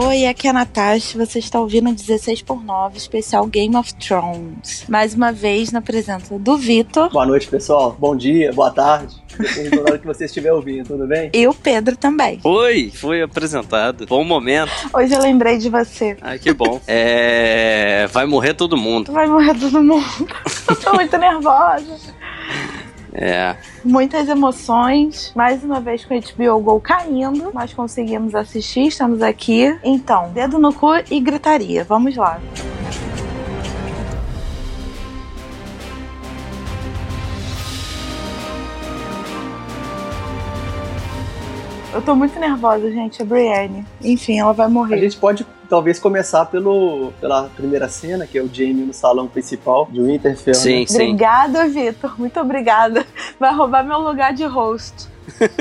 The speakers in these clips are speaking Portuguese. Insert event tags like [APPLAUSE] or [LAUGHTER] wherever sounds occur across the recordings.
Oi, aqui é a Natasha. Você está ouvindo 16 por 9 especial Game of Thrones. Mais uma vez na presença do Vitor. Boa noite, pessoal. Bom dia, boa tarde. Depende da hora que você estiver ouvindo, tudo bem? E o Pedro também. Oi, fui apresentado. Bom momento. Hoje eu lembrei de você. Ai, que bom. [LAUGHS] É. Vai morrer todo mundo. Vai morrer todo mundo. eu [LAUGHS] tô muito nervosa. É. Muitas emoções. Mais uma vez com o HBO Go caindo. Nós conseguimos assistir, estamos aqui. Então, dedo no cu e gritaria. Vamos lá. Eu tô muito nervosa, gente. A Brienne. Enfim, ela vai morrer. A gente pode talvez começar pelo, pela primeira cena, que é o Jamie no salão principal de Winterfell. Sim, né? sim. Obrigada, Vitor. Muito obrigada. Vai roubar meu lugar de host.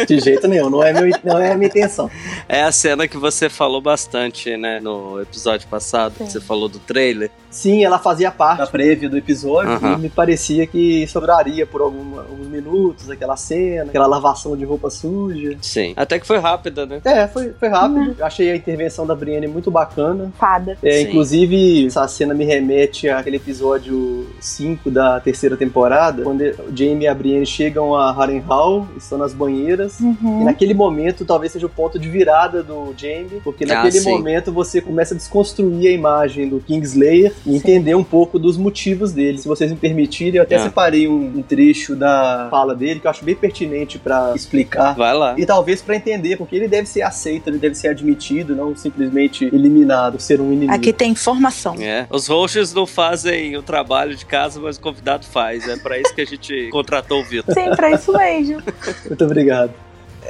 De jeito nenhum, não é, meu, não é a minha intenção. É a cena que você falou bastante, né, no episódio passado, Sim. que você falou do trailer. Sim, ela fazia parte da prévia do episódio e me parecia que sobraria por alguma- minutos aquela cena, aquela lavação de roupa suja. Sim. Até que foi rápida, né? É, foi, foi rápido. Eu achei a intervenção da Brienne muito bacana. Fada. É, Sim. inclusive, essa cena me remete àquele episódio 5 da terceira temporada, quando o Jaime e a Brienne chegam a Harrenhal, estão nas banheiras. Uhum. E naquele momento, talvez seja o ponto de virada do Jaime, porque Ah, naquele sim. momento você começa a desconstruir a imagem do Kingslayer e entender um pouco dos motivos dele. Se vocês me permitirem, eu até Ah. separei um, um trecho da fala dele que eu acho bem pertinente pra explicar. Vai lá. E talvez pra entender, porque ele deve ser aceito, ele deve ser admitido, não simplesmente eliminado, ser um inimigo. Aqui tem informação. É. Os hosts não fazem o trabalho de casa, mas o convidado faz. É pra isso que a gente [LAUGHS] contratou o Vitor. Sim, pra isso mesmo. Muito obrigado.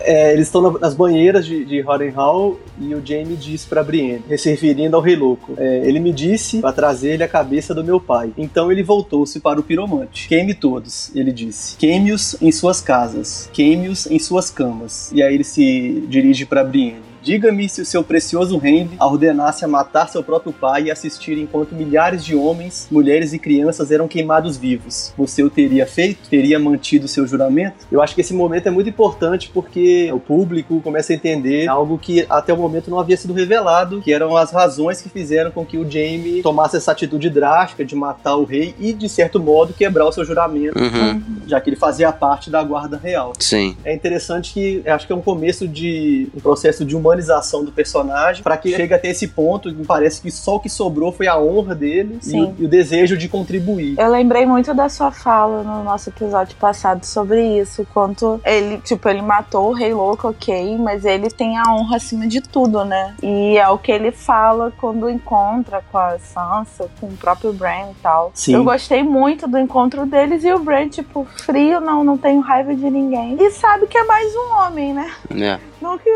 É, eles estão na- nas banheiras de, de Harrenhal e o Jaime diz pra Brienne, se referindo ao Rei Louco. é, ele me disse para trazer-lhe a cabeça do meu pai. Então ele voltou-se para o piromante. Queime todos, ele disse. Queime-os em suas casas. Queime-os em suas camas. E aí ele se dirige para Brienne. Diga-me se o seu precioso Henry a ordenasse a matar seu próprio pai e assistir enquanto milhares de homens, mulheres e crianças eram queimados vivos. Você o teria feito? Teria mantido seu juramento? Eu acho que esse momento é muito importante porque o público começa a entender algo que até o momento não havia sido revelado, que eram as razões que fizeram com que o Jaime tomasse essa atitude drástica de matar o rei e, de certo modo, quebrar o seu juramento, Uhum. já que ele fazia parte da guarda real Sim. é interessante que acho que é um começo de um processo de humanização do personagem para que chegue até esse ponto me parece que só o que sobrou foi a honra dele e e o desejo de contribuir Eu lembrei muito da sua fala no nosso episódio passado sobre isso. Quanto ele, tipo, ele matou o Rei Louco, ok, mas ele tem a honra acima de tudo, né? E é o que ele fala quando encontra com a Sansa, com o próprio Bran e tal. Sim. Eu gostei muito do encontro deles e o Bran, tipo, frio, não, não tenho raiva de ninguém. E sabe que é mais um homem, né? É. Não que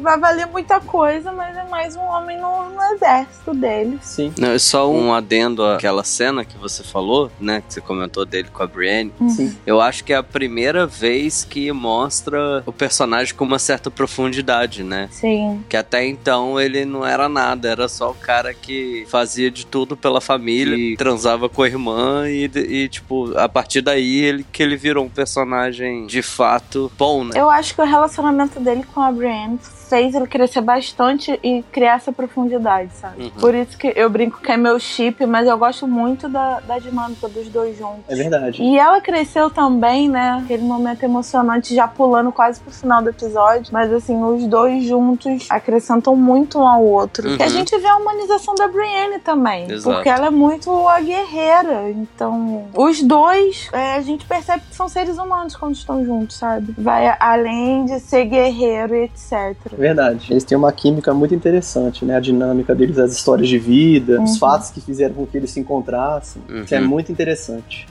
vai valer muita coisa, mas é mais um homem no, no exército deles. sim Não, é só um adendo àquela cena que você falou, né? Que você comentou dele com a Brienne. sim Eu acho que é a primeira vez que mostra o personagem com uma certa profundidade, né? Sim. Que até então ele não era nada, era só o cara que fazia de tudo pela família, e transava com a irmã e, e, tipo, a partir daí ele que ele virou um personagem de fato bom, né? Eu acho que o relacionamento dele com a Brienne fez ele crescer bastante e criar essa profundidade, sabe? Uhum. Por isso que eu brinco que é meu chip, mas eu gosto muito da, da dinâmica dos dois juntos. é verdade E ela cresceu também, né? Aquele momento emocionante, já pulando quase pro final do episódio. Mas assim, os dois juntos acrescentam muito um ao outro. Uhum. E a gente vê a humanização da Brienne também. Exato. Porque ela é muito a guerreira. Então, os dois, é, a gente percebe que são seres humanos quando estão juntos, sabe? Vai além de ser guerreiro e etc. verdade eles têm uma química muito interessante né a dinâmica deles as histórias de vida os Uhum. fatos que fizeram com que eles se encontrassem isso é Uhum. muito interessante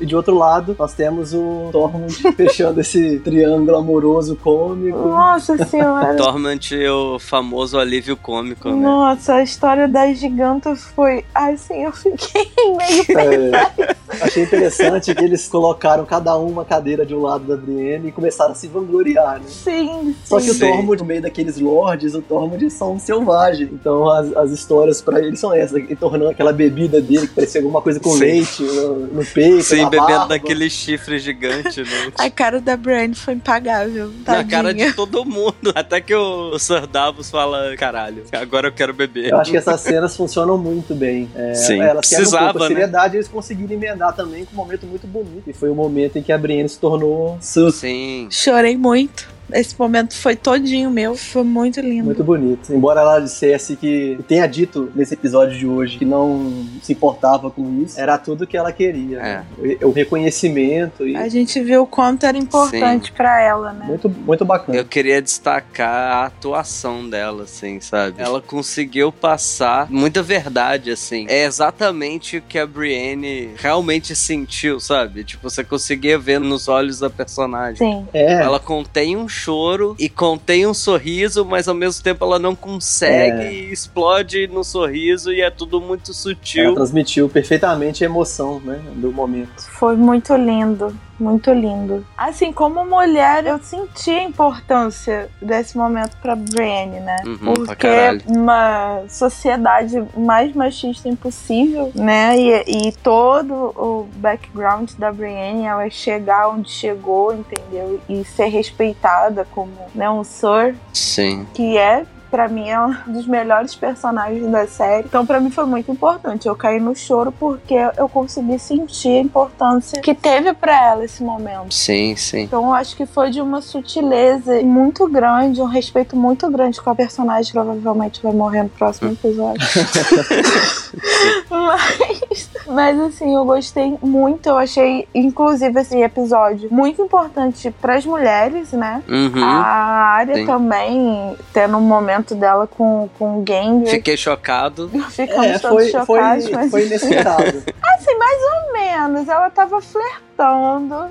e de outro lado, nós temos o Tormund [LAUGHS] fechando esse triângulo amoroso cômico. Nossa senhora. [LAUGHS] Torment, o famoso alívio cômico, né? Nossa, a história das gigantas foi. Assim, eu fiquei [LAUGHS] meio É, Achei interessante que eles colocaram cada um uma cadeira de um lado da Brienne e começaram a se vangloriar, né? Sim, Só que o Sim. Tormund, no meio daqueles lords, o Tormund são um selvagem. Então as, as histórias pra ele são essas. Ele tornando aquela bebida dele que parecia alguma coisa com Sim. leite no, no peito, Sim, na bebendo barba. daquele chifre gigante, né? A cara da Brienne foi impagável. Na Tadinha. cara de todo mundo. [LAUGHS] Até que o, o Sir Davos fala: caralho, agora eu quero beber. Eu acho que essas cenas funcionam muito bem. É, Sim, elas quebram um pouco precisava, a né? seriedade e eles conseguiram emendar também com um momento muito bonito. E foi o momento em que a Brienne se tornou sus. Sim. Chorei muito. Esse momento foi todinho meu. Foi muito lindo. Muito bonito. Embora ela dissesse que tenha dito nesse episódio de hoje que não se importava com isso, era tudo que ela queria. né? O, o reconhecimento e A gente viu o quanto era importante pra ela, né? muito, muito bacana. Eu queria destacar a atuação dela, assim, sabe? Ela conseguiu passar muita verdade, assim. É exatamente o que a Brienne realmente sentiu, sabe? Tipo, você conseguia ver nos olhos da personagem. Sim. É, Ela contém um choro e contém um sorriso, mas ao mesmo tempo ela não consegue É. e explode no sorriso e é tudo muito ela sutil. transmitiu perfeitamente a emoção né, do momento. Foi muito lindo. Muito lindo. Assim, como mulher, eu senti a importância desse momento pra Brienne, né? Uhum, Porque uma sociedade mais machista impossível, né? E, e todo o background da Brienne, ela chegar onde chegou, entendeu? E ser respeitada como né, um Sir, Sim. que é pra mim é um dos melhores personagens da série. Então pra mim foi muito importante. Eu caí no choro porque eu consegui sentir a importância que teve pra ela esse momento. Sim, sim. Então eu acho que foi de uma sutileza muito grande, um respeito muito grande com a personagem que provavelmente vai morrer no próximo episódio. [LAUGHS] mas, mas assim, eu gostei muito. Eu achei, inclusive, esse episódio muito importante pras mulheres, né? Uhum. A área também, tendo um momento dela com, com o Gengar. Fiquei chocado. [LAUGHS] Ficamos É, todos foi, foi, chocados, mas foi inesperado. [LAUGHS] assim, mais ou menos. Ela tava flertando,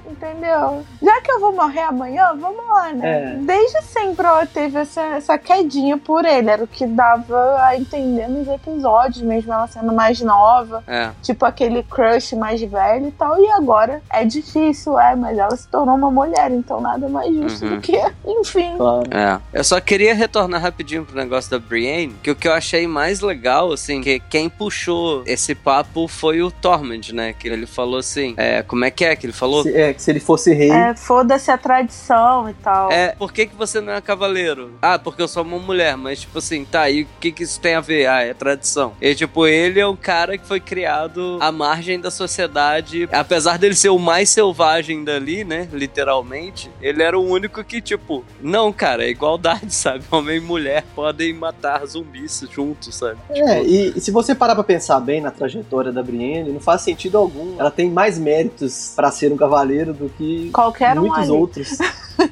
entendeu? Já que eu vou morrer amanhã, vamos lá, né? É. Desde sempre ela teve essa, essa quedinha por ele. Era o que dava a entender nos episódios, mesmo ela sendo mais nova. É. Tipo aquele crush mais velho e tal. E agora é difícil, é, mas ela se tornou uma mulher, então nada mais justo Uhum. do que. [LAUGHS] Enfim. Claro. É. Eu só queria retornar rapidinho pro negócio da Brienne, que o que eu achei mais legal, assim, que quem puxou esse papo foi o Tormund, né? Que ele falou assim, é, como é que é que ele falou? Se, é, que se ele fosse rei, É, foda-se a tradição e tal. É, por que, que você não é cavaleiro? Ah, porque eu sou uma mulher, mas tipo assim, tá, e o que, que isso tem a ver? Ah, é tradição. E tipo, ele é um cara que foi criado à margem da sociedade, apesar dele ser o mais selvagem dali, né, literalmente, ele era o único que, tipo, não, cara, é igualdade, [LAUGHS] sabe? Homem e mulher podem matar zumbis juntos, sabe? É, e, e se você parar pra pensar bem na trajetória da Brienne, não faz sentido algum. Ela tem mais méritos pra ser um cavaleiro do que Qualquer um muitos ali. outros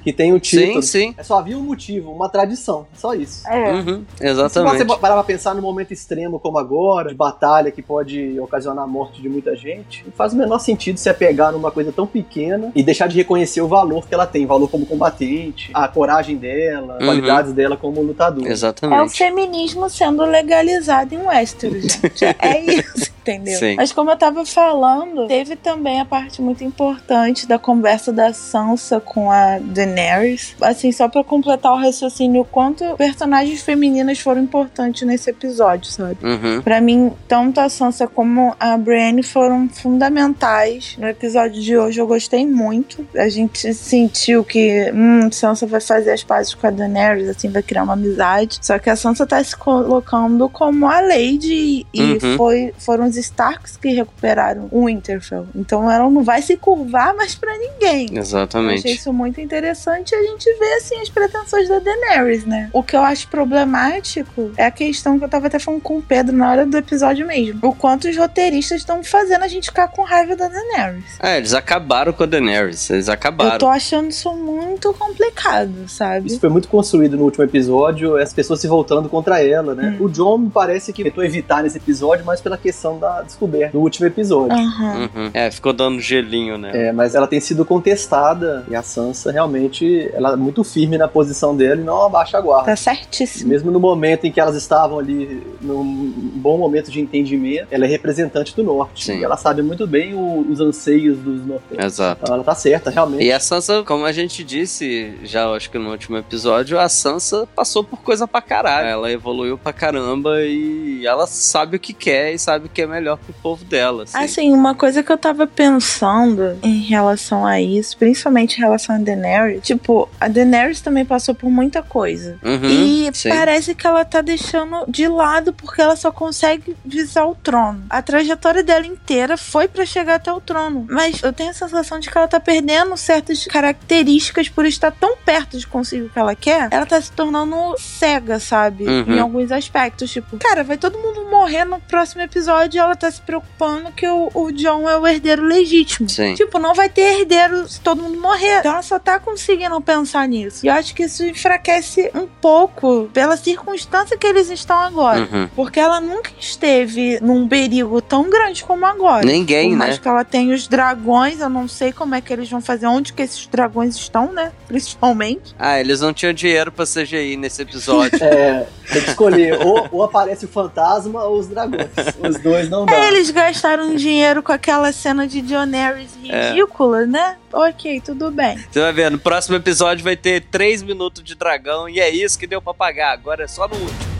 que tem o [LAUGHS] título. Sim, sim. É só havia um motivo, uma tradição, só isso. É. Uhum, Se você exatamente. parar pra pensar num momento extremo como agora, de batalha que pode ocasionar a morte de muita gente, não faz o menor sentido se apegar numa coisa tão pequena e deixar de reconhecer o valor que ela tem, valor como combatente, a coragem dela, Uhum. qualidades dela como lutadora. É o Exatamente. feminismo sendo legalizado em Westeros, gente. É isso, [LAUGHS] entendeu? Sim. Mas como eu tava falando, teve também a parte muito importante da conversa da Sansa com a Daenerys. Assim, só pra completar o raciocínio, o quanto personagens femininas foram importantes nesse episódio, sabe? Uhum. Pra mim, tanto a Sansa como a Brienne foram fundamentais. No episódio de hoje eu gostei muito. A gente sentiu que, hum, Sansa vai fazer as pazes com a Daenerys, assim, vai criar uma amizade. Só que a Sansa tá se colocando como a Lady e Uhum. foi, foram os Starks que recuperaram o Winterfell. Então ela não vai se curvar mais pra ninguém. Eu achei Exatamente. isso muito interessante e a gente vê assim as pretensões da Daenerys, né? O que eu acho problemático é a questão que eu tava até falando com o Pedro na hora do episódio mesmo. O quanto os roteiristas estão fazendo a gente ficar com raiva da Daenerys. É, eles acabaram com a Daenerys. Eles acabaram. Eu tô achando isso muito complicado, sabe? Isso foi muito construído no último episódio, as pessoas se voltando contra ela, né? O John parece que tentou evitar nesse episódio, mas pela questão da descoberta do último episódio. Aham. Uhum. É, ficou dando gelinho né? É, mas ela tem sido contestada e a Sansa realmente ela é muito firme na posição dela e não abaixa a guarda. Tá certíssimo. Mesmo no momento em que elas estavam ali num bom momento de entendimento, ela é representante do norte. Sim. E ela sabe muito bem o- os anseios dos nortenhos. Exato. Então ela tá certa, realmente. E a Sansa, como a gente disse já, acho que no último episódio, a Sansa passou por coisa pra caralho. Ela evoluiu pra caramba e ela sabe o que quer e sabe o que é melhor pro povo dela. Assim. Assim, uma coisa que eu tava pensando em relação a isso, principalmente em relação a Daenerys, tipo, a Daenerys também passou por muita coisa. Uhum, E sim. parece que ela tá deixando de lado porque ela só consegue visar o trono. A trajetória dela inteira foi pra chegar até o trono. Mas eu tenho a sensação de que ela tá perdendo certas características por estar tão perto de conseguir o que ela quer. Ela tá se tornando cega, sabe? Uhum. Em alguns aspectos. Tipo, cara, vai todo mundo morrer no próximo episódio e ela tá se preocupando que o, o John é o herdeiro legítimo. Sim. Tipo, não vai ter herdeiro se todo mundo morrer. Então ela só tá conseguindo pensar nisso. E eu acho que isso enfraquece um pouco pela circunstância que eles estão agora. Uhum. Porque ela nunca esteve num perigo tão grande como agora. Ninguém, Por mais né? que ela tenha os dragões, eu não sei como é que eles vão fazer, onde que esses dragões estão, né? Principalmente. Ah, eles não tinham dinheiro pra CGI nesse episódio. [LAUGHS] É, tem que escolher. ou, ou aparece o fantasma ou os dragões. Os dois não dá. É, eles gastaram dinheiro com aquela cena de Daenerys É. ridícula, né? Ok, tudo bem. Você vai ver, no próximo episódio vai ter 3 minutos de dragão e é isso que deu pra pagar. Agora é só no último.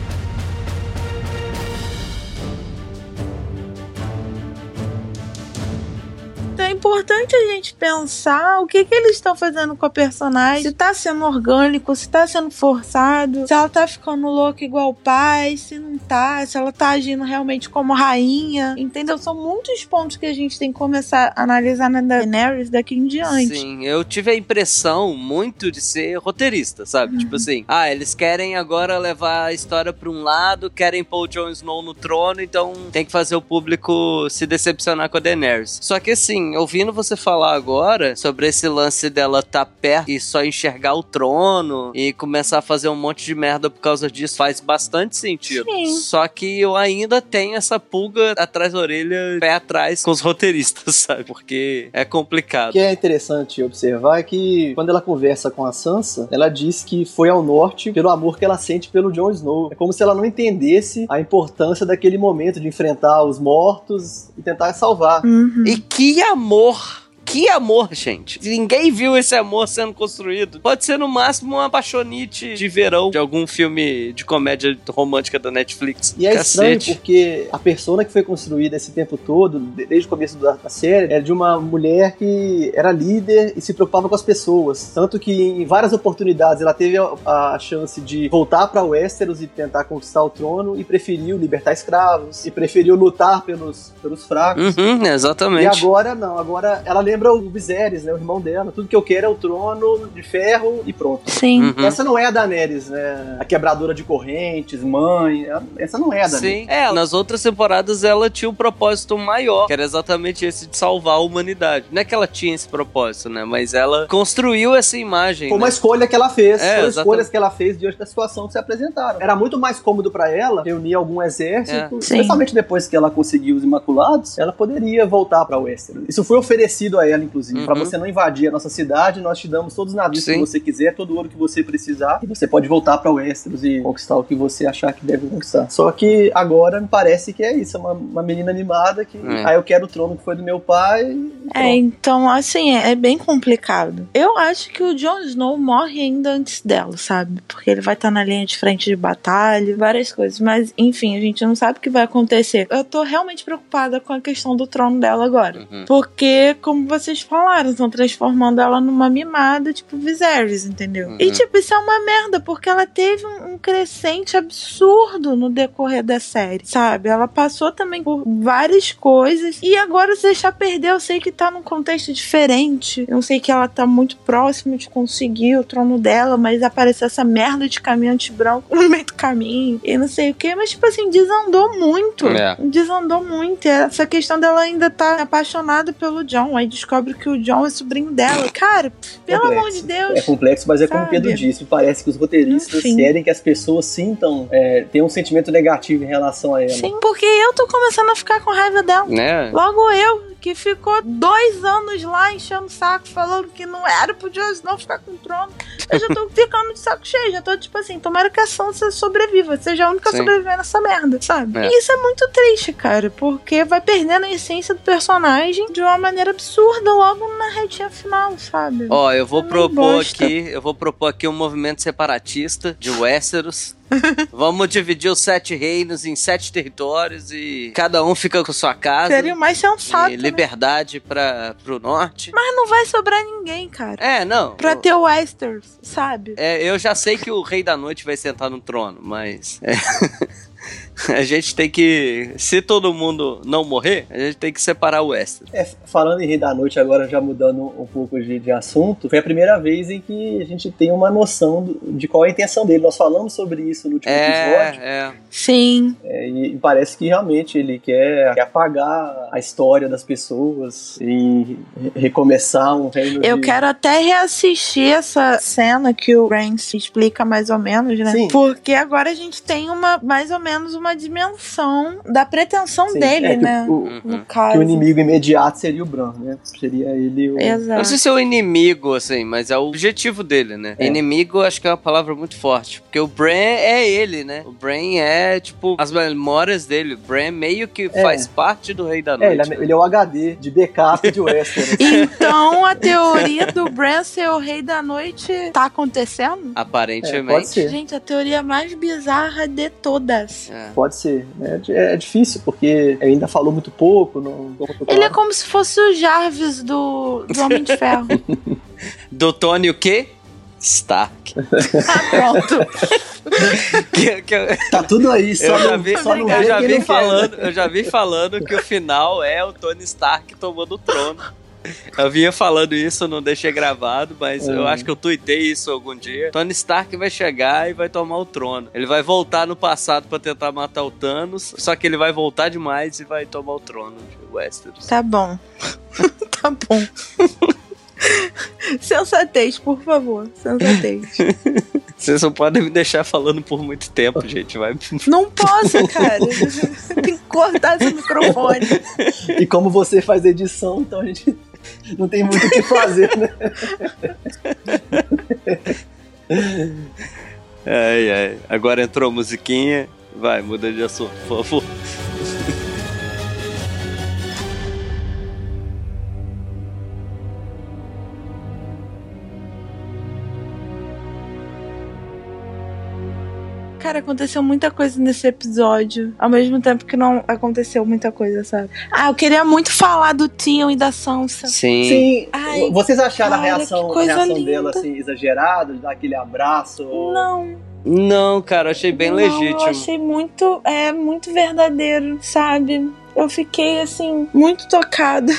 Então é importante a gente pensar o que, que eles estão fazendo com a personagem. Se tá sendo orgânico, se tá sendo forçado, se ela tá ficando louca igual o pai, se não tá, se ela tá agindo realmente como rainha. Entendeu? São muitos pontos que a gente tem que começar a analisar na Daenerys daqui em diante. Sim, eu tive a impressão muito de ser roteirista, sabe? Uhum. Tipo assim, ah, eles querem agora levar a história pra um lado, querem pôr o Jon Snow no trono, então tem que fazer o público se decepcionar com a Daenerys. Só que assim, ouvindo você falar agora sobre esse lance dela tá perto e só enxergar o trono e começar a fazer um monte de merda por causa disso, faz bastante sentido. Sim. Só que eu ainda tenho essa pulga atrás da orelha, pé atrás com os [LAUGHS] roteiristas, sabe? Porque é complicado. O que é interessante observar é que quando ela conversa com a Sansa, ela diz que foi ao norte pelo amor que ela sente pelo Jon Snow. É como se ela não entendesse a importância daquele momento de enfrentar os mortos e tentar salvar. Uhum. E que amor! amor. Que amor, gente. Ninguém viu esse amor sendo construído. Pode ser no máximo uma apaixonite de verão de algum filme de comédia romântica da Netflix. E é estranho porque a persona que foi construída esse tempo todo, de- desde o começo da, série, é de uma mulher que era líder e se preocupava com as pessoas. Tanto que em várias oportunidades ela teve a, a chance de voltar para Westeros e tentar conquistar o trono e preferiu libertar escravos e preferiu lutar pelos, pelos fracos. Uhum, E exatamente. agora não, agora ela lembra o Viserys, né, o irmão dela. Tudo que eu quero é o trono de ferro e pronto. Sim. Uhum. Essa não é a Daenerys, né? A quebradora de correntes, mãe. Essa não é a Daenerys. Sim. É, nas outras temporadas ela tinha um propósito maior, que era exatamente esse de salvar a humanidade. Não é que ela tinha esse propósito, né? Mas ela construiu essa imagem. Foi uma né? escolha que ela fez. É, Foram escolhas que ela fez diante da situação que se apresentaram. Era muito mais cômodo pra ela reunir algum exército, É. Sim. especialmente depois que ela conseguiu os Imaculados, ela poderia voltar pra Westeros. Isso foi oferecido a ela, inclusive, Uhum. pra você não invadir a nossa cidade, nós te damos todos os navios Sim. que você quiser, todo o ouro que você precisar, e você pode voltar pra Westeros e conquistar o que você achar que deve conquistar. Só que agora me parece que é isso, é uma, uma menina animada que, É. ah, eu quero o trono que foi do meu pai. É, então, assim, é, é bem complicado. Eu acho que o Jon Snow morre ainda antes dela, sabe? Porque ele vai estar na linha de frente de batalha, várias coisas. Mas, enfim, a gente não sabe o que vai acontecer. Eu tô realmente preocupada com a questão do trono dela agora. Uhum. Porque, como vocês falaram, estão transformando ela numa mimada, tipo Viserys, entendeu? Uhum. E, tipo, isso é uma merda, porque ela teve um, um crescente absurdo no decorrer da série, sabe? Ela passou também por várias coisas. E agora, se deixar perder, eu sei que tá num contexto diferente. Eu sei que ela tá muito próxima de conseguir o trono dela, mas apareceu essa merda de caminhante branco no meio do caminho. E não sei o que, mas, tipo assim, desandou muito. É. Desandou muito. E Essa questão dela ainda tá apaixonada pelo John. Aí descobre que o John é sobrinho dela. Cara, pelo Complexo. amor de Deus. É complexo, mas é como o Sabe? Pedro disse, parece que os roteiristas Enfim. querem que as pessoas sintam, é, tenham um sentimento negativo em relação a ela. Sim, porque eu tô começando a ficar com raiva dela. Né? Logo eu, que ficou dois anos lá enchendo o saco, falando que não era pro Jon Snow ficar com o trono. Eu já tô [LAUGHS] ficando de saco cheio, já tô tipo assim, tomara que a Sansa sobreviva, seja a única Sim. sobrevivendo nessa merda, sabe? É. E isso é muito triste, cara, porque vai perdendo a essência do personagem de uma maneira absurda logo na retinha final, sabe? Ó, eu vou É propor bosta. aqui, eu vou propor aqui um movimento separatista de Westeros. [LAUGHS] Vamos dividir os sete reinos em sete territórios e cada um fica com sua casa. Seria mais sensato, e né? liberdade para pro norte. Mas não vai sobrar ninguém, cara. É, não. Pra ter o Westeros, sabe? É, eu já sei que o Rei da Noite vai sentar no trono, mas. é, [LAUGHS] [LAUGHS] a gente tem que. Se todo mundo não morrer, a gente tem que separar o Westeros. É, falando em Rei da Noite, agora já mudando um pouco de, de assunto, foi a primeira vez em que a gente tem uma noção do- de qual é a intenção dele. Nós falamos sobre isso no último episódio, É, é. Sim. é, e, parece que realmente ele quer, quer apagar a história das pessoas e re- recomeçar um reino Eu de... quero até reassistir essa cena que o Rance explica mais ou menos, né? Sim. Porque agora a gente tem uma mais ou menos uma dimensão da pretensão Sim, dele, é, que né? o, o- Uhum. No que caso. o inimigo imediato seria o Bran, né? Seria ele o... Não Exato. sei se é o inimigo, assim, mas é o objetivo dele, né? É. Inimigo, acho que é uma palavra muito forte. Porque o Bran é ele, né? O Bran é, tipo, as memórias dele. O Bran meio que É. faz parte do Rei da É, Noite. ele, é, né? ele é o HD de backup de Westeros. [LAUGHS] Então a teoria do Bran ser o rei da noite tá acontecendo? É, Aparentemente. pode ser. Gente, a teoria mais bizarra de todas. É. Pode ser. né? É, difícil, porque ainda falou muito pouco. Não, não Ele é como se fosse o Jarvis do, do Homem de Ferro. [LAUGHS] Do Tony o quê? Stark. [LAUGHS] ah, pronto. Que- que eu- Tá tudo aí, só eu já vi, só não eu já vi quer, né? falando, eu já vi falando que o final é o Tony Stark tomando o trono. Eu vinha falando isso, não deixei gravado, mas eu Hum. acho que eu tuitei isso algum dia. Tony Stark vai chegar e vai tomar o trono. Ele vai voltar no passado pra tentar matar o Thanos, só que ele vai voltar demais e vai tomar o trono de Westeros. Tá bom. [LAUGHS] tá bom. Sensatez, por favor. Sensatez. [LAUGHS] Vocês não podem me deixar falando por muito tempo, [LAUGHS] gente. Vai... Não posso, cara. Tem que cortar esse microfone. E como você faz edição, então a gente não tem muito o que fazer, né? Ai, ai. Agora entrou a musiquinha. Vai, muda de assunto, por favor. Cara, aconteceu muita coisa nesse episódio. Ao mesmo tempo que não aconteceu muita coisa, sabe? Ah, eu queria muito falar do Tion e da Sansa. Sim. Sim. Ai, Vocês acharam cara, a reação, a reação linda. dela assim, exagerada, de dar aquele abraço? Não. Não, cara, eu achei bem não, legítimo. Eu achei muito, é, muito verdadeiro, sabe? Eu fiquei, assim, muito tocada.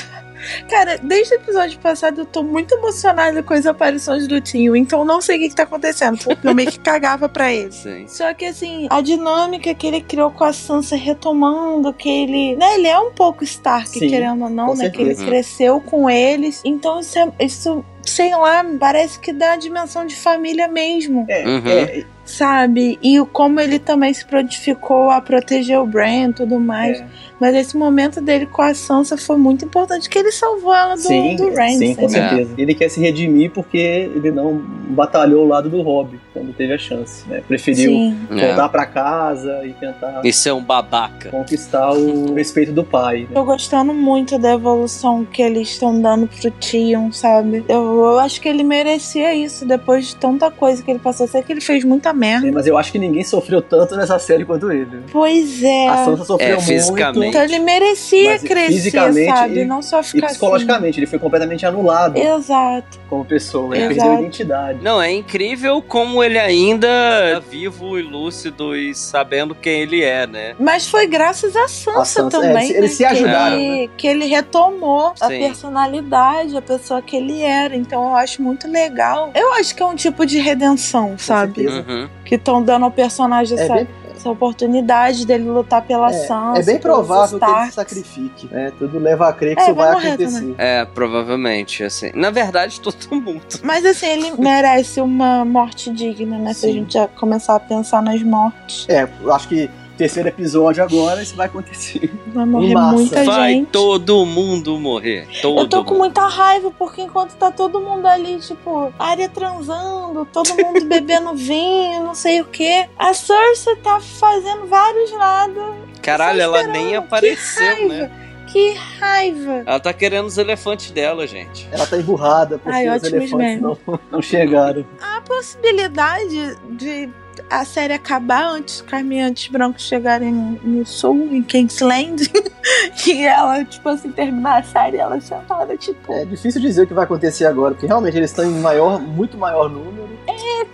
Cara, desde o episódio passado eu tô muito emocionada com as aparições do Tio, então não sei o que, que tá acontecendo, porque eu meio que cagava pra ele. [LAUGHS] Sim. Só que assim, a dinâmica que ele criou com a Sansa retomando, que ele. Né, ele é um pouco Stark, Sim, querendo ou não, né? Que ele certeza. cresceu com eles. Então isso, é- isso, sei lá, parece que dá a dimensão de família mesmo. É, Uhum. é, Sabe? E o- como ele também se prontificou a proteger o Bran e tudo mais. é. Mas esse momento dele com a Sansa foi muito importante, que ele salvou ela do, Sim, do Ramsay. sim, com né? certeza. Ele quer se redimir porque ele não batalhou ao lado do Robb quando teve a chance, né? Preferiu Sim. É. voltar pra casa e tentar Isso é um babaca. conquistar o respeito do pai. né? Tô gostando muito da evolução que eles estão dando pro Tion, sabe? Eu, eu acho que ele merecia isso depois de tanta coisa que ele passou. Sei que ele fez muita merda. É, Mas eu acho que ninguém sofreu tanto nessa série quanto ele. Pois é. A Sansa sofreu É, muito. fisicamente. Então ele merecia Mas crescer, sabe? e- Não só E ficar psicologicamente, ele foi completamente anulado assim. Exato. como pessoa. Ele Exato. perdeu a identidade. Não, é incrível como ele ainda é vivo e lúcido e sabendo quem ele é, né? Mas foi graças a Sansa, A Sansa, é, também. eles- eles né? se ajudaram, Que, né? que ele retomou a Sim. personalidade, a pessoa que ele era. Então eu acho muito legal. Eu acho que é um tipo de redenção, sabe? Uhum. Que estão dando ao personagem É essa, bem, essa oportunidade dele lutar pela Sansa. é bem provável que ele se sacrifique. né? Tudo leva a crer que É, isso vai acontecer. É, provavelmente, assim. Na verdade, [LAUGHS] todo mundo. Mas assim, ele [LAUGHS] merece uma morte digna, né? Se a Sim. gente já começar a pensar nas mortes. É, eu acho que terceiro episódio agora, isso vai acontecer. Vai morrer massa. muita Vai gente. todo mundo morrer. Todo Eu tô com mundo. muita raiva, porque enquanto tá todo mundo ali, tipo, área transando, todo mundo [LAUGHS] bebendo vinho, não sei o que, a Cersei tá fazendo vários nada. Caralho, ela nem Que apareceu, raiva. né? Que raiva! Ela tá querendo os elefantes dela, gente. Ela tá emburrada porque Ai, os elefantes não, não chegaram. A possibilidade de a série acabar antes caminhantes brancos chegarem no, no sul, em Kingsland, [LAUGHS] e ela, tipo assim, terminar a série, ela sentada, tipo, É difícil dizer o que vai acontecer agora, porque realmente eles estão em maior, muito maior número.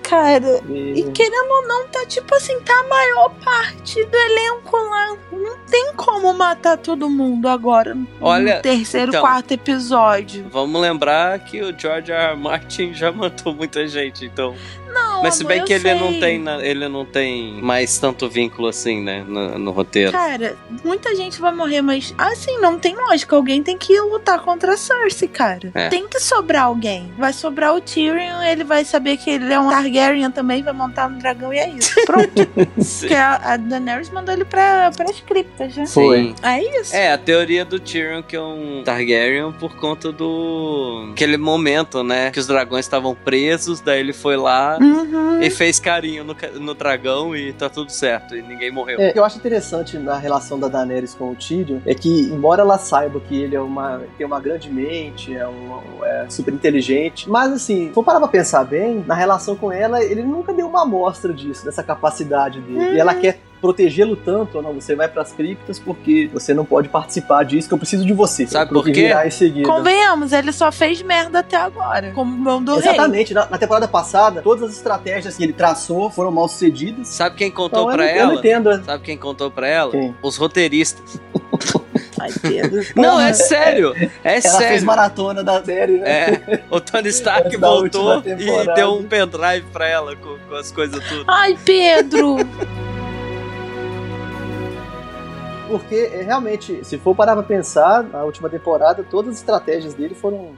cara. E, E querendo ou não, tá tipo assim, tá a maior parte do elenco lá. Não tem como matar todo mundo agora. no Olha, terceiro, então. quarto episódio. Vamos lembrar que o George R. R. Martin já [LAUGHS] matou muita gente, então. Não, Mas se amor, bem que ele não tem, ele não tem mais tanto vínculo assim, né, no, no roteiro. Cara, muita gente vai morrer, mas assim, não tem lógica. Alguém tem que lutar contra a Cersei, cara. É. Tem que sobrar alguém. Vai sobrar o Tyrion, ele vai saber que ele é um Targaryen também, vai montar um dragão e é isso. Pronto. [LAUGHS] Porque a, a Daenerys mandou ele pra, pras criptas, né? Foi. É isso. É, a teoria do Tyrion que é um Targaryen por conta do aquele momento, né, que os dragões estavam presos, daí ele foi lá Uhum. e fez carinho no, no dragão e tá tudo certo e ninguém morreu. É, o que eu acho interessante na relação da Daenerys com o Tyrion é que, embora ela saiba que ele é uma, tem uma grande mente, é, um, é super inteligente, mas assim, se for parar pra pensar bem, na relação com ela, ele nunca deu uma amostra disso, dessa capacidade dele. E ela quer protegê-lo tanto, ou não, você vai pras criptas porque você não pode participar disso, que eu preciso de você. Sabe por que quê? seguida. Convenhamos, ele só fez merda até agora. Como mão do rei. Exatamente, na, na temporada passada, todas as estratégias que ele traçou foram mal sucedidas. Sabe quem contou Então, pra não- eu não ela? entendo. Sabe quem contou pra ela? Quem? Os roteiristas. [LAUGHS] Ai, Pedro. [LAUGHS] Não, é sério. É Ela fez sério. maratona da série, né? É, o Tony Stark voltou e deu um pendrive pra ela com, com as coisas tudo. Ai, Pedro. [LAUGHS] Porque é, realmente, se for parar pra pensar, na última temporada, todas as estratégias dele foram.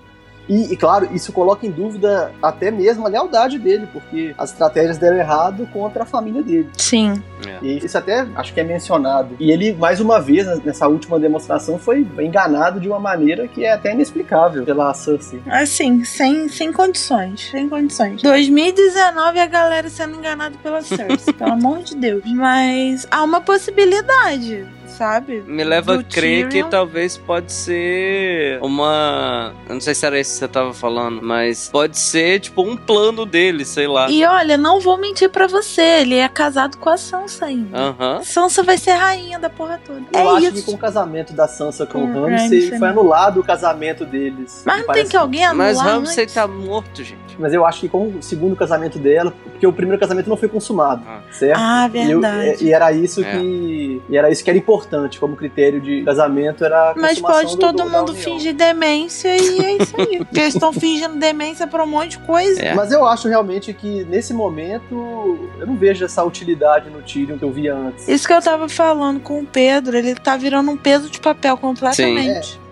E, e, claro, isso coloca em dúvida até mesmo a lealdade dele, porque as estratégias deram errado contra a família dele. Sim. E isso até acho que é mencionado. E ele, mais uma vez, nessa última demonstração, foi enganado de uma maneira que é até inexplicável pela Cersei. Assim, sem, sem condições. Sem condições. 2019 a galera sendo enganada pela Cersei. [LAUGHS] pelo amor de Deus. Mas há uma possibilidade, sabe? Me leva Do a crer que Tyrion. talvez pode ser uma. Eu não sei se era isso que você tava falando, mas pode ser tipo um plano dele, sei lá. E olha, não vou mentir pra você, ele é casado com a Sansa ainda. Sansa vai ser rainha da porra toda. Eu é acho isso. que com o casamento da Sansa com o o Ramsay foi né? anulado o casamento deles. Mas não tem que alguém anular Mas Ramsay tá morto, gente. Mas eu acho que com o segundo casamento dela, porque o primeiro casamento não foi consumado, Ah. certo? Ah, E, eu- verdade. e era isso É. que e era isso que era importante como critério de casamento era a Mas pode do- todo do- mundo fingir demência e é isso aí. Porque [LAUGHS] eles estão fingindo demência pra um monte de coisa. É. Mas eu acho realmente que nesse momento eu não vejo essa utilidade no Tyrion que eu via antes. Isso que eu tava falando com o Pedro, ele tá virando um peso de papel completamente. É,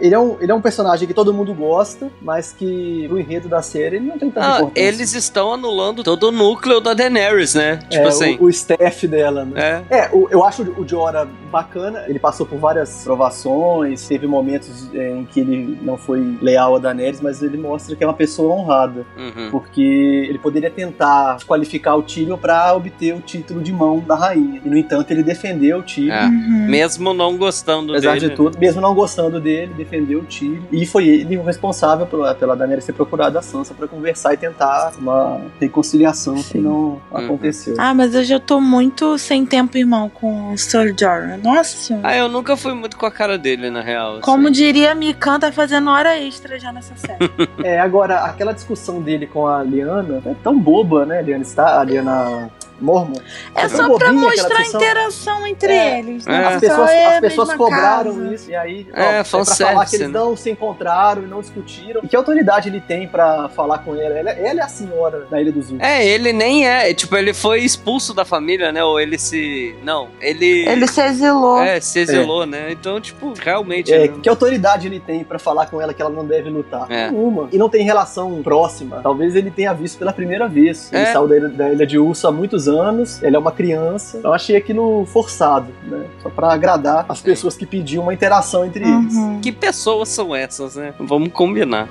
ele é, um, ele é um personagem que todo mundo gosta, mas que pro enredo da série ele não tem tanta Ah, importância. eles estão anulando todo o núcleo da Daenerys, né? É, Tipo assim. o, o staff dela, né? É. É, o- eu acho o Jorah bacana. Ele passou por várias provações, teve momentos é, em que ele não foi leal a Daenerys, mas ele mostra que é uma pessoa honrada, Uhum. porque ele poderia tentar qualificar o Tyrion pra obter o título de mão da rainha. E no entanto ele defendeu o Tyrion. É. Uhum. Mesmo não gostando Apesar dele. de tudo, mesmo não gostando dele, defendeu o Tyrion. E foi ele o responsável pela, pela Daenerys ter procurado a Sansa pra conversar e tentar uma reconciliação que Sim. não Uhum. aconteceu. Ah, mas eu já tô muito sem tempo, irmão, com o Sir Jorah. Nossa. Ah, eu nunca fui muito com a cara dele, na real. assim. Como diria a Mikan, tá fazendo hora extra já nessa série. [LAUGHS] É, agora, aquela discussão dele com a Liana é tão boba, né? Liana está, a Liana Mormon. É só pra mostrar a interação entre É, eles. é. Né? As Só pessoas, é as pessoas cobraram casa. isso, e aí ó, É, é, pra falar que eles né? não se encontraram e não discutiram. E que autoridade ele tem pra falar com ela? Ela, ela é a senhora da Ilha dos Ultimos. É, ele nem é. Tipo, ele foi expulso da família, né? Ou ele se. Não, ele. Ele se exilou. É, se exilou, né? Então, tipo, realmente. É, né? que autoridade ele tem pra falar com ela que ela não deve lutar? É. Nenhuma. E não tem relação próxima. Talvez ele tenha visto pela primeira vez. Ele É. saiu da ilha, da ilha de Urso há muitos poucos anos, ele é uma criança. Então achei aquilo forçado, né? Só pra agradar as pessoas que pediam uma interação entre eles. Uhum. Que pessoas são essas, né? Vamos combinar.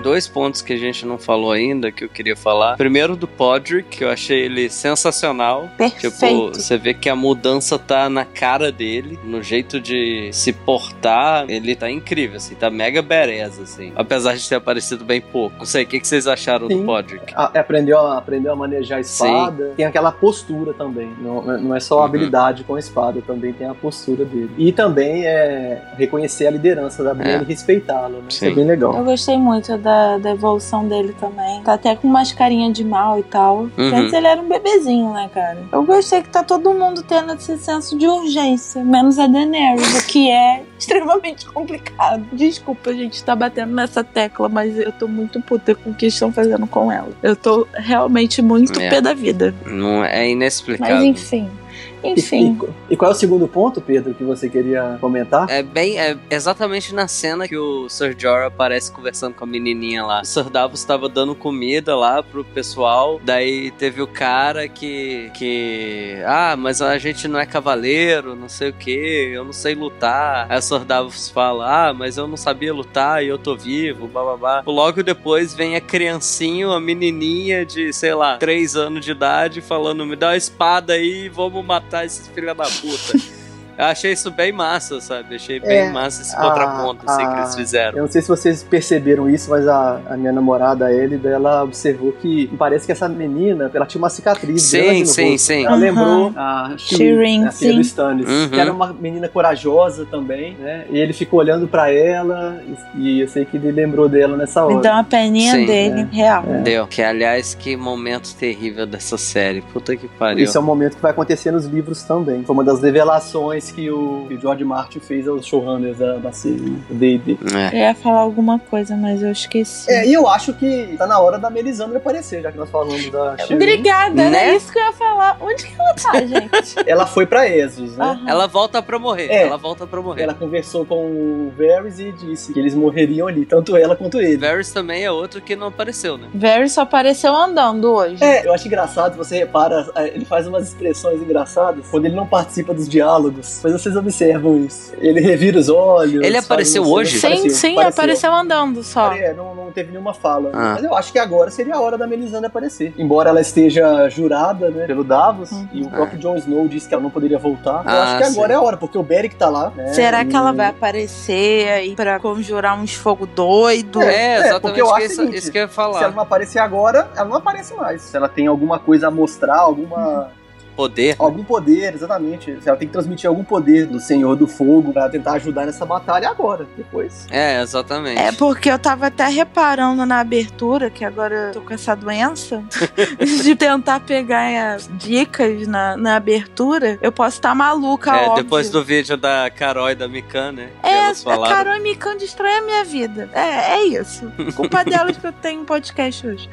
Tem dois pontos que a gente não falou ainda que eu queria falar. Primeiro do Podrick, que eu achei ele sensacional. Tipo, Perfeito. você vê que a mudança tá na cara dele, no jeito de se portar, ele tá incrível, assim, tá mega badass, assim. Apesar de ter aparecido bem pouco. Não sei, o que, que vocês acharam Sim. do Podrick? A- aprendeu, a, aprendeu a manejar a espada. Tem aquela postura também. Não, não é só a Uhum. habilidade com a espada, também tem a postura dele. E também é reconhecer a liderança da Brienne É. e respeitá-la, né? Isso é Sim. bem legal. Eu gostei muito da, da evolução dele também. Tá até com umas carinhas de mal e tal. Uhum. Antes ele era um bebezinho, né, cara? Eu gostei que tá todo mundo tendo esse senso de urgência, menos a Daenerys, o que é [LAUGHS] extremamente complicado. Desculpa, a gente tá batendo nessa tecla, mas eu tô muito puta com o que estão fazendo com ela. Eu tô realmente muito É. pé da vida. Não é inexplicável. Mas enfim. E, Enfim. e- e qual é o segundo ponto, Pedro, que você queria comentar? É bem, é exatamente na cena que o Sir Jorah aparece conversando com a menininha lá. O Sir Davos estava dando comida lá pro pessoal, daí teve o cara que que ah, mas a gente não é cavaleiro, não sei o que, eu não sei lutar. Aí o Sir Davos fala: "Ah, mas eu não sabia lutar e eu tô vivo", bababá. Logo depois vem a criancinha, a menininha de, sei lá, 3 anos de idade falando: "Me dá a espada aí, vamos matar esses filha da puta". Eu achei isso bem massa, sabe? Achei bem É, massa esse a- contraponto assim, que a- eles fizeram. Eu não sei se vocês perceberam isso, mas a, a minha namorada, a Ellie, ela observou que parece que essa menina, ela tinha uma cicatriz Sim, grande no sim, rosto. sim. Ela Uhum. lembrou a Shireen, a filha do Stannis, Uhum. que era uma menina corajosa também, né? E ele ficou olhando pra ela e, e eu sei que ele lembrou dela nessa hora. Me dá uma peninha Sim, dele, real. Deu. Que, aliás, que momento terrível dessa série. Puta que pariu. Isso é um momento que vai acontecer nos livros também. Foi uma das revelações que o, que o George Martin fez aos showrunners da, da série, D&D. É. Eu ia falar alguma coisa, mas eu esqueci. É, e eu acho que tá na hora da Melisandre aparecer, já que nós falamos da Shireen. Obrigada, era Né? isso que eu ia falar. Onde que ela tá, gente? [LAUGHS] Ela foi pra Essos, né? Aham. Ela volta pra morrer. É. Ela volta pra morrer. Ela conversou com o Varys e disse que eles morreriam ali, tanto ela quanto ele. Varys também é outro que não apareceu, né? Very só apareceu andando hoje. É, eu acho engraçado, você repara, é, ele faz umas expressões engraçadas quando ele não participa dos diálogos. Mas vocês observam isso. Ele revira os olhos. Ele apareceu hoje? sim, Apareceu, sim, apareceu. andando só. É, não, não teve nenhuma fala. Ah. Mas eu acho que agora seria a hora da Melisandre aparecer. Embora ela esteja jurada, né, pelo Davos, Uhum. e o próprio Jon Snow disse que ela não poderia voltar. eu Ah, acho que agora sim. é a hora, porque o Beric tá lá. né, Será e- que ela vai aparecer aí pra conjurar uns fogo doido? É, é, exatamente porque eu acho isso, seguinte, isso que eu ia Se ela falar. não aparecer agora, ela não aparece mais. Se ela tem alguma coisa a mostrar, alguma. Poder. Algum poder, exatamente. Ela tem que transmitir algum poder do Senhor do Fogo pra tentar ajudar nessa batalha agora. Depois. É, exatamente. É porque eu tava até reparando na abertura, que agora eu tô com essa doença, [LAUGHS] de tentar pegar as dicas na, na abertura. Eu posso estar maluca, É, óbvio. depois do vídeo da Carol e da Mikan, né? É, a. Carol e Mikan destrói a minha vida. É, é isso. Culpa [LAUGHS] delas que eu tenho um podcast hoje.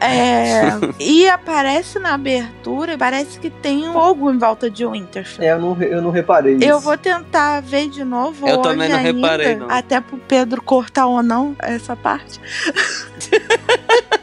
É, [LAUGHS] e aparece na abertura, parece que tem um fogo em volta de Winterfell. É, eu não, eu não reparei Eu isso. vou tentar ver de novo Eu hoje também não ainda, reparei, não. Até pro Pedro cortar ou não essa parte. [LAUGHS]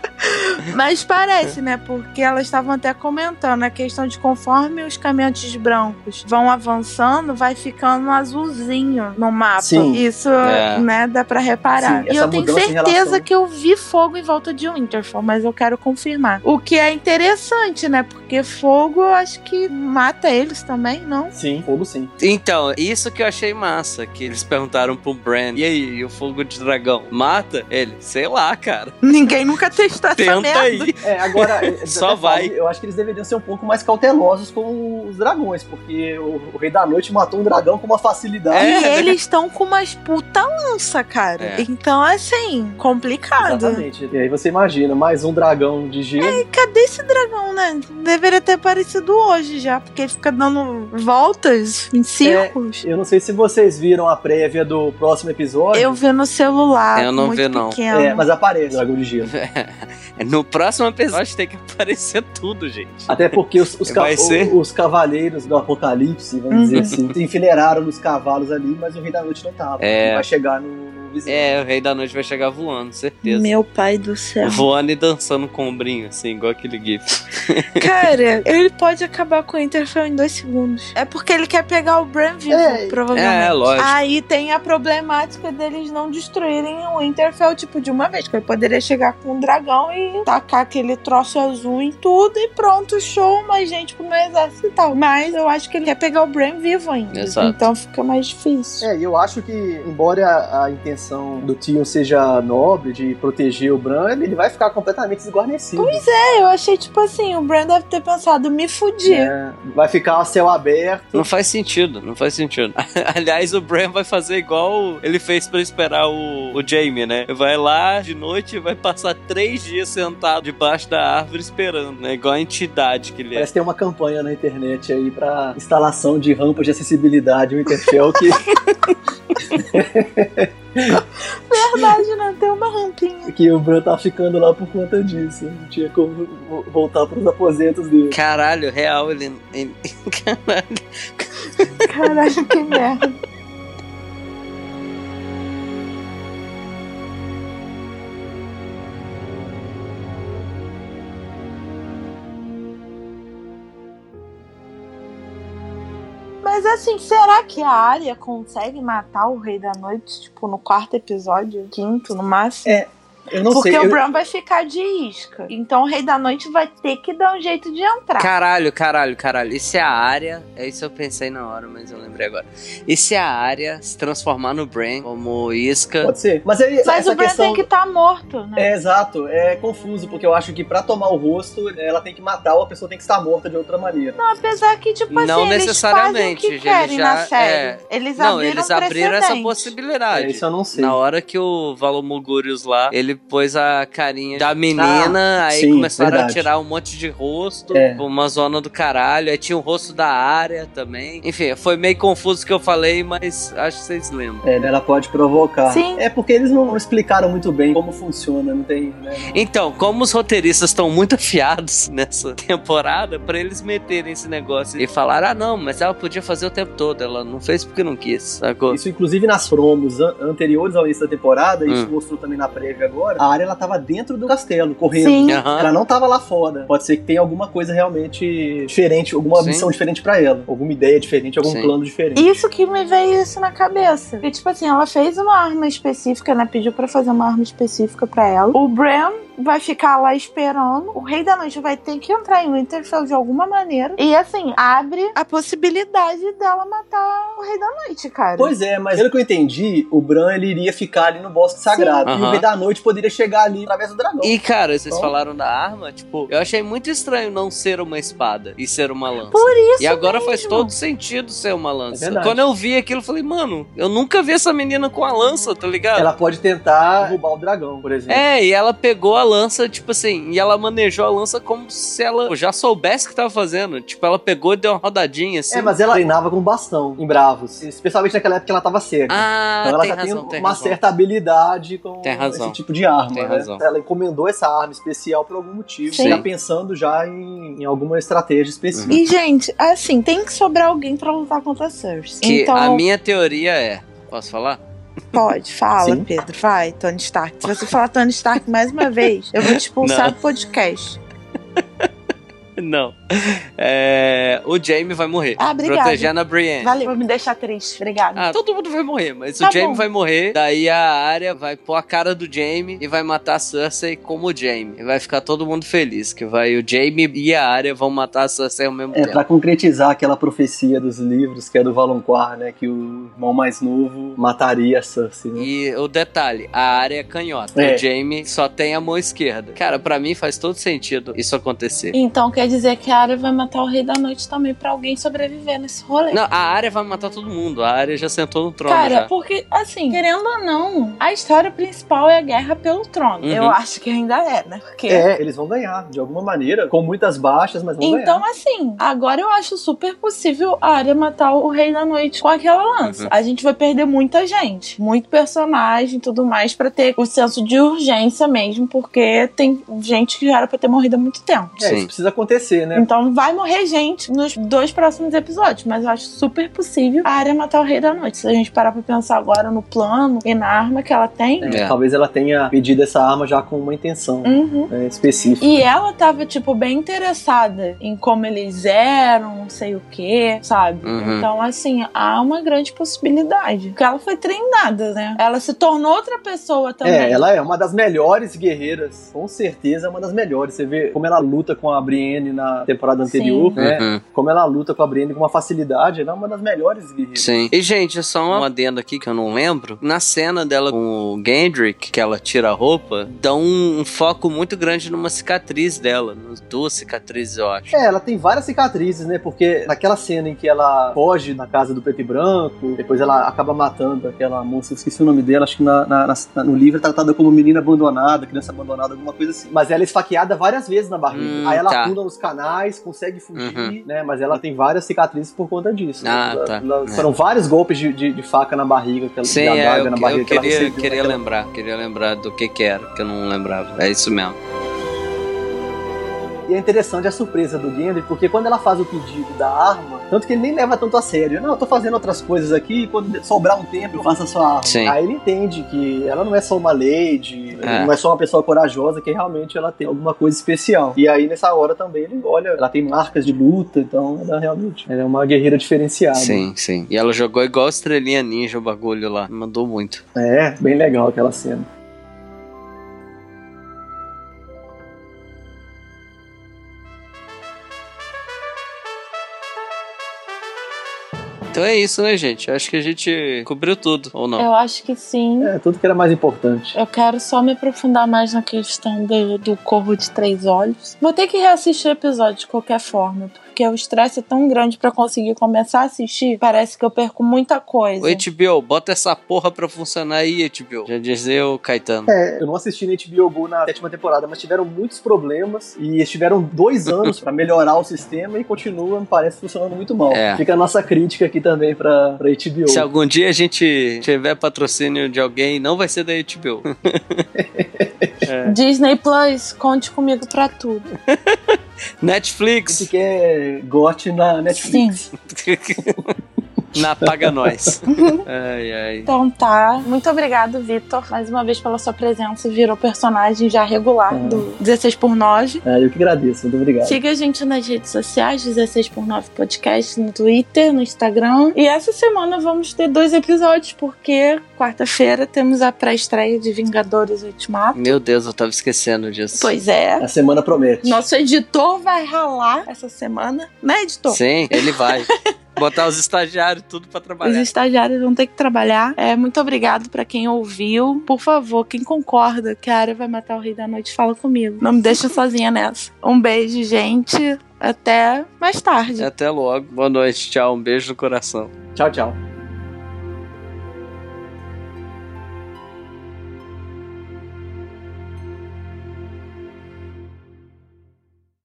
Mas parece, né? Porque elas estavam até comentando a questão de conforme os caminhantes brancos vão avançando, vai ficando um azulzinho no mapa. Sim. Isso, É. né, dá pra reparar. Sim, e eu tenho certeza relação- que eu vi fogo em volta de Winterfell, mas eu quero confirmar. O que é interessante, né? Porque fogo eu acho que mata eles também, não? Sim, fogo sim. Então, isso que eu achei massa, que eles perguntaram pro Brand, e aí, e o fogo de dragão? Mata? Ele, sei lá, cara. [LAUGHS] Ninguém nunca testou essa Tenta merda. aí. É, agora. eles [LAUGHS] Só até vai. falam, eu acho que eles deveriam ser um pouco mais cautelosos com os dragões, porque o, o Rei da Noite matou um dragão com uma facilidade. É, E né? eles estão com umas puta lança, cara. É. Então, assim, complicado. Exatamente. E aí você imagina, mais um dragão de gelo. E cadê esse dragão, né? Deveria ter aparecido hoje já, porque ele fica dando voltas em círculos. Eu não sei se vocês viram a prévia do próximo episódio. Eu vi no celular. Eu não muito vi, não. Pequeno. É, mas aparece o dragão de gelo. [LAUGHS] No próximo episódio tem que aparecer tudo, gente. Até porque os, os, [LAUGHS] ca- ser? os cavaleiros do apocalipse, vamos Uhum. dizer assim, se enfileiraram nos cavalos ali, mas o Rei da Noite não tava. É. Vai chegar no. É, o Rei da Noite vai chegar voando, certeza. Meu pai do céu. Voando e dançando com o ombrinho, assim, igual aquele GIF. Cara, ele pode acabar com o Interfell em dois segundos. É porque ele quer pegar o Bran vivo, É, provavelmente. é, lógico. Aí tem a problemática deles não destruírem o Interfell, tipo, de uma vez. Que ele poderia chegar com um dragão e tacar aquele troço azul em tudo e pronto, show, mais gente pro meu exército e tal. Mas eu acho que ele quer pegar o Bran vivo ainda. Exato. Então fica mais difícil. É, e eu acho que, embora a, a intenção do Tion seja nobre, de proteger o Bran, ele, ele vai ficar completamente desguarnecido. Pois É, eu achei, tipo assim, o Bran deve ter pensado, me fudi. É, vai ficar a céu aberto. Não faz sentido, não faz sentido. [LAUGHS] Aliás, o Bran vai fazer igual ele fez pra esperar o, o Jaime, né? Vai lá de noite e vai passar três dias sentado debaixo da árvore esperando, né? Igual a entidade que ele é. Parece que tem uma campanha na internet aí pra instalação de rampas de acessibilidade no Interfell que [LAUGHS] [LAUGHS] Verdade, né? Tem uma rampinha. que o Bran tá ficando lá por conta disso. Não tinha como vo- voltar pros aposentos dele. Caralho, real, ele. ele- [LAUGHS] Caralho. Caralho, que merda. Mas assim, será que a Arya consegue matar o Rei da Noite, tipo, no quarto episódio? Quinto, no máximo? É, Eu não Porque sei. o eu- Bran vai ficar de isca. Então o Rei da Noite vai ter que dar um jeito de entrar. Caralho, caralho, caralho. E se a área. É isso eu pensei na hora, mas eu lembrei agora. E se a área se transformar no Bran como isca? Pode ser. Mas, aí, Mas essa o Bran questão... tem que estar morto, né? É exato, é confuso, porque eu acho que pra tomar o rosto, ela tem que matar ou a pessoa tem que estar morta de outra maneira. Não, apesar que, tipo assim, Não eles necessariamente, fazem o que querem já- na série. é. Eles Não, abriram eles abriram essa possibilidade. É, isso eu não sei. Na hora que o Valomogurius lá, ele pôs a carinha da menina, Ah, aí sim, começaram verdade. a tirar um monte de rosto, É. uma zona do caralho, aí tinha o rosto da área também. Enfim, foi meio confuso o que eu falei, mas acho que vocês lembram. É, ela pode provocar. Sim. É porque eles não explicaram muito bem como funciona, não tem, né? Então, como os roteiristas estão muito afiados [LAUGHS] nessa temporada, pra eles meterem esse negócio e falar: ah, não, mas ela podia fazer o tempo todo, ela não fez porque não quis, sacou? Isso, inclusive, nas promos an- anteriores ao início da temporada, isso Hum. mostrou também na prévia agora, a área ela tava dentro do castelo, correndo. Sim. Aham. Ela não tava lá fora. Pode ser que tenha alguma coisa realmente diferente, alguma Sim. missão diferente pra ela. Alguma ideia diferente, algum Sim. plano diferente. Isso que me veio isso na cabeça. Porque, tipo assim, ela fez uma arma específica, né? Pediu pra fazer uma arma específica pra ela. O Bram vai ficar lá esperando. O Rei da Noite vai ter que entrar em Winterfell de alguma maneira. E, assim, abre a possibilidade dela matar o Rei da Noite, cara. Pois é, mas pelo que eu entendi, o Bran ele iria ficar ali no bosque sagrado. E o Rei da Noite poderia chegar ali através do dragão. E, cara, vocês Então- falaram da arma, tipo, eu achei muito estranho não ser uma espada e ser uma lança. Por isso E agora mesmo. faz todo sentido ser uma lança. É. Quando eu vi aquilo, eu falei, mano, eu nunca vi essa menina com a lança, tá ligado? Ela pode tentar roubar o dragão, por exemplo. É, e ela pegou a lança, tipo assim, e ela manejou a lança como se ela já soubesse o que tava fazendo. Tipo, ela pegou e deu uma rodadinha assim. É, mas ela treinava com bastão em Bravos. Especialmente naquela época que ela tava cega. Ah, então ela tem já razão, tem tem uma razão. certa habilidade com Tem razão. esse tipo de arma. Tem né? razão. Ela encomendou essa arma especial por algum motivo. Sim. Já pensando já em, em alguma estratégia específica. E, gente, assim, tem que sobrar alguém pra lutar contra a Cersei. Que então, a minha teoria é. Posso falar? Pode, fala, Sim. Pedro. Vai, Tony Stark. Se você [LAUGHS] falar Tony Stark mais uma vez, eu vou te expulsar Não. do podcast. [LAUGHS] [LAUGHS] Não. É, o Jaime vai morrer. Ah, obrigada. Protegendo a Brienne. Valeu, vou me deixar triste. Obrigada. Ah, todo mundo vai morrer, mas Tá o bom. vai morrer. Daí a área vai pôr a cara do Jaime e vai matar a Cersei como o Jaime. E vai ficar todo mundo feliz. Que vai o Jaime e a área vão matar a Cersei ao mesmo É, tempo. pra concretizar aquela profecia dos livros, que é do Valonqar, né? Que o irmão mais novo mataria a Cersei, né? E o detalhe, a área é canhota. É. O Jaime só tem a mão esquerda. Cara, pra mim faz todo sentido isso acontecer. Então quer dizer que a Arya vai matar o Rei da Noite também pra alguém sobreviver nesse rolê. Não, a área vai matar todo mundo. A área já sentou no trono Cara, já. porque, assim, querendo ou não, a história principal é a guerra pelo trono. Uhum. Eu acho que ainda é, né? Porque. É, eles vão ganhar, de alguma maneira, com muitas baixas, mas vão Então, ganhar. assim, agora eu acho super possível a Arya matar o Rei da Noite com aquela lança. Uhum. A gente vai perder muita gente, muito personagem e tudo mais pra ter o senso de urgência mesmo, porque tem gente que já era pra ter morrido há muito tempo. É, Sim. isso precisa acontecer, né? Então vai morrer gente nos dois próximos episódios, mas eu acho super possível a área matar o Rei da Noite. Se a gente parar pra pensar agora no plano e na arma que ela tem. É, É. Talvez ela tenha pedido essa arma já com uma intenção Uhum. né, específica. E ela tava, tipo, bem interessada em como eles eram, não sei o que, sabe? Uhum. Então, assim, há uma grande possibilidade. Porque ela foi treinada, né? Ela se tornou outra pessoa também. É, ela é uma das melhores guerreiras, com certeza é uma das melhores. Você vê como ela luta com a Brienne na temporada anterior, Sim. né? Uhum. Como ela luta com a Brienne com uma facilidade, ela é uma das melhores guerreiras. Sim. E, gente, só um adendo aqui que eu não lembro. Na cena dela com o Gendrick, que ela tira a roupa, dá um, um foco muito grande numa cicatriz dela. Duas cicatrizes, eu acho. É, ela tem várias cicatrizes, né? Porque naquela cena em que ela foge da casa do preto e branco, depois ela acaba matando aquela moça, eu esqueci o nome dela, acho que na- na- na- no livro é tratada como menina abandonada, criança abandonada, alguma coisa assim. Mas ela é esfaqueada várias vezes na barriga. Hum, Aí ela tá. pula nos canais, consegue fugir, Uhum. né? Mas ela tem várias cicatrizes por conta disso. Ah, Ela- tá. ela- É. Foram vários golpes de, de- de faca na barriga, que ela, Sim, é, eu, na barriga eu queria, queria naquela- lembrar, queria lembrar do que que era, que eu não lembrava. É isso mesmo. E é interessante a surpresa do Gendry, porque quando ela faz o pedido da arma, tanto que ele nem leva tanto a sério. Não, eu tô fazendo outras coisas aqui, quando sobrar um tempo eu faço a sua arma. Sim. Aí ele entende que ela não é só uma lady, É. não é só uma pessoa corajosa, que realmente ela tem alguma coisa especial. E aí nessa hora também ele olha, ela tem marcas de luta, então ela realmente ela é uma guerreira diferenciada. Sim, sim. E ela jogou igual estrelinha ninja o bagulho lá. Mandou muito. É, bem legal aquela cena. Então é isso, né, gente? Acho que a gente cobriu tudo, ou não? Eu acho que sim. É, tudo que era mais importante. Eu quero só me aprofundar mais na questão do, do Corvo de Três Olhos. Vou ter que reassistir o episódio de qualquer forma, porque o estresse é tão grande pra conseguir começar a assistir. Parece que eu perco muita coisa. Ô, HBO, bota essa porra pra funcionar aí, HBO. Já dizia o Caetano. É, eu não assisti na HBO Go na sétima temporada, mas tiveram muitos problemas e eles tiveram dois anos pra melhorar o sistema e continua, me parece, funcionando muito mal. É. Fica a nossa crítica aqui também pra, pra HBO. Se algum dia a gente tiver patrocínio de alguém, não vai ser da HBO. [LAUGHS] [LAUGHS] Disney Plus, conte comigo pra tudo. [LAUGHS] A gente Netflix, quer GOT na Netflix. [LAUGHS] na Paga Nós. [LAUGHS] ai, ai. Então tá. Muito obrigado, Vitor, mais uma vez pela sua presença. Virou personagem já regular Hum. do 16 por 9 É, eu que agradeço, muito obrigado. Siga a gente nas redes sociais, 16 por 9 Podcast, no Twitter, no Instagram. E essa semana vamos ter dois episódios, porque quarta-feira temos a pré-estreia de Vingadores Ultimato. Meu Deus, eu tava esquecendo disso. Pois é. A semana promete. Nosso editor vai ralar essa semana, né, editor? Sim, ele vai. [LAUGHS] Botar os estagiários tudo pra Os trabalhar. estagiários vão ter que trabalhar. É, muito obrigado pra quem ouviu. Por favor, quem concorda que a área vai matar o Rei da Noite, fala comigo. Não me deixa sozinha nessa. Um beijo, gente. Até mais tarde. Até logo. Boa noite, tchau. Um beijo no coração. Tchau, tchau.